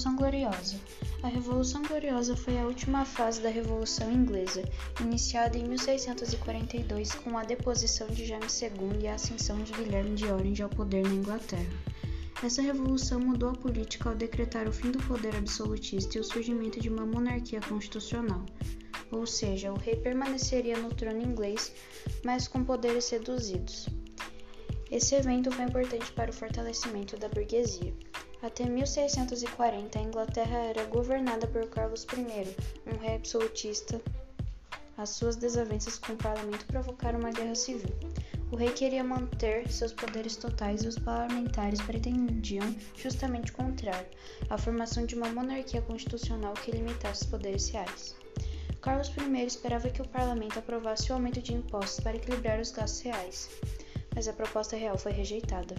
Revolução Gloriosa. A Revolução Gloriosa foi a última fase da Revolução Inglesa, iniciada em 1642 com a deposição de James II e a ascensão de Guilherme de Orange ao poder na Inglaterra. Essa revolução mudou a política ao decretar o fim do poder absolutista e o surgimento de uma monarquia constitucional, ou seja, o rei permaneceria no trono inglês, mas com poderes reduzidos. Esse evento foi importante para o fortalecimento da burguesia. Até 1640, a Inglaterra era governada por Carlos I, um rei absolutista. As suas desavenças com o parlamento provocaram uma guerra civil. O rei queria manter seus poderes totais e os parlamentares pretendiam justamente o contrário, a formação de uma monarquia constitucional que limitasse os poderes reais. Carlos I esperava que o parlamento aprovasse o aumento de impostos para equilibrar os gastos reais, mas a proposta real foi rejeitada.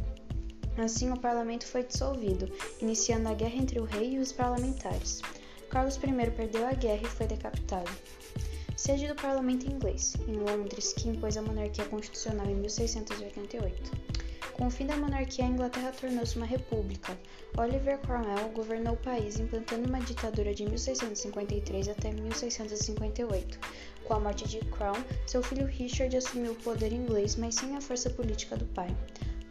Assim, o parlamento foi dissolvido, iniciando a guerra entre o rei e os parlamentares. Carlos I perdeu a guerra e foi decapitado. Sede do parlamento inglês, em Londres, que impôs a monarquia constitucional em 1688. Com o fim da monarquia, a Inglaterra tornou-se uma república. Oliver Cromwell governou o país implantando uma ditadura de 1653 até 1658. Com a morte de Crown, seu filho Richard assumiu o poder inglês, mas sem a força política do pai.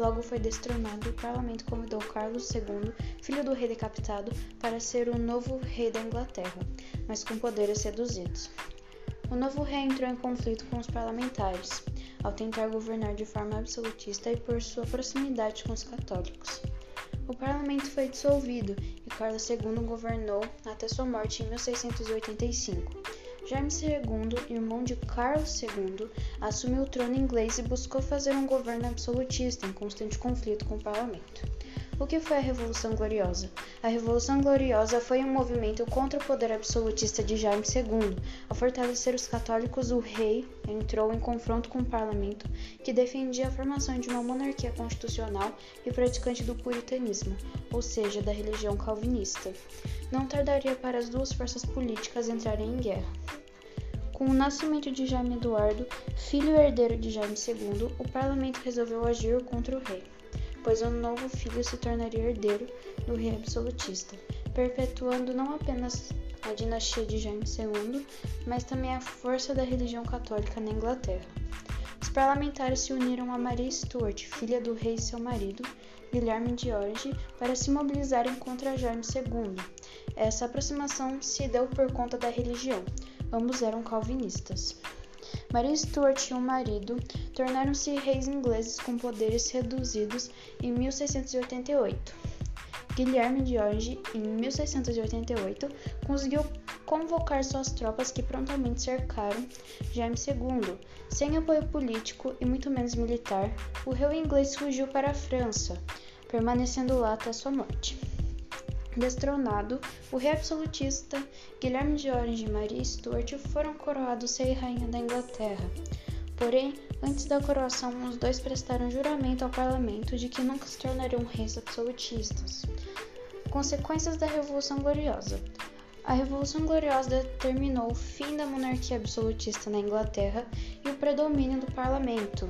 Logo foi destronado e o parlamento convidou Carlos II, filho do rei decapitado, para ser o novo rei da Inglaterra, mas com poderes reduzidos. O novo rei entrou em conflito com os parlamentares, ao tentar governar de forma absolutista e por sua proximidade com os católicos. O parlamento foi dissolvido e Carlos II governou até sua morte em 1685. James II, irmão de Carlos II, assumiu o trono inglês e buscou fazer um governo absolutista em constante conflito com o parlamento. O que foi a Revolução Gloriosa? A Revolução Gloriosa foi um movimento contra o poder absolutista de James II. Ao fortalecer os católicos, o rei entrou em confronto com o parlamento, que defendia a formação de uma monarquia constitucional e praticante do puritanismo, ou seja, da religião calvinista. Não tardaria para as duas forças políticas entrarem em guerra. Com o nascimento de Jaime Eduardo, filho e herdeiro de Jaime II, o parlamento resolveu agir contra o rei, pois o novo filho se tornaria herdeiro do rei absolutista, perpetuando não apenas a dinastia de Jaime II, mas também a força da religião católica na Inglaterra. Os parlamentares se uniram a Maria Stuart, filha do rei e seu marido, Guilherme de Orange, para se mobilizarem contra Jaime II. Essa aproximação se deu por conta da religião, Ambos eram calvinistas. Maria Stuart e o marido tornaram-se reis ingleses com poderes reduzidos em 1688. Guilherme de Orange, em 1688, conseguiu convocar suas tropas que prontamente cercaram Jaime II. Sem apoio político e muito menos militar, o rei inglês fugiu para a França, permanecendo lá até sua morte. Destronado, o rei absolutista Guilherme de Orange e Maria Stuart foram coroados rei e rainha da Inglaterra. Porém, antes da coroação, os dois prestaram juramento ao parlamento de que nunca se tornariam reis absolutistas. Consequências da Revolução Gloriosa a Revolução Gloriosa determinou o fim da monarquia absolutista na Inglaterra e o predomínio do parlamento.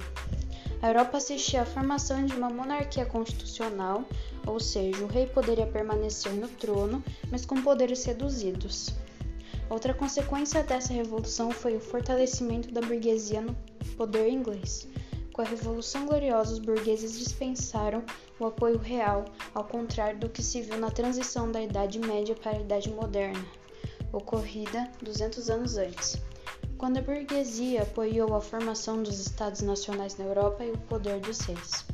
A Europa assistia à formação de uma monarquia constitucional, ou seja, o rei poderia permanecer no trono, mas com poderes reduzidos. Outra consequência dessa revolução foi o fortalecimento da burguesia no poder inglês. Com a Revolução Gloriosa, os burgueses dispensaram o apoio real, ao contrário do que se viu na transição da Idade Média para a Idade Moderna, ocorrida 200 anos antes quando a burguesia apoiou a formação dos Estados Nacionais na Europa e o poder dos reis.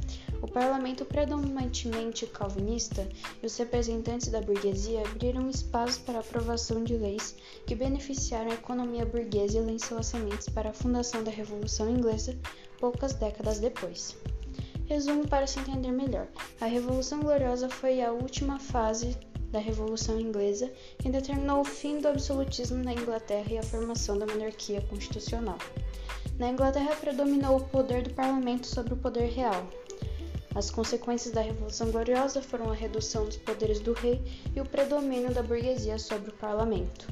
O parlamento predominantemente calvinista e os representantes da burguesia abriram espaço para a aprovação de leis que beneficiaram a economia burguesa e lançou as sementes para a fundação da Revolução Inglesa poucas décadas depois. Resumo para se entender melhor: a Revolução Gloriosa foi a última fase da Revolução Inglesa, que determinou o fim do absolutismo na Inglaterra e a formação da monarquia constitucional. Na Inglaterra predominou o poder do parlamento sobre o poder real. As consequências da Revolução Gloriosa foram a redução dos poderes do rei e o predomínio da burguesia sobre o parlamento.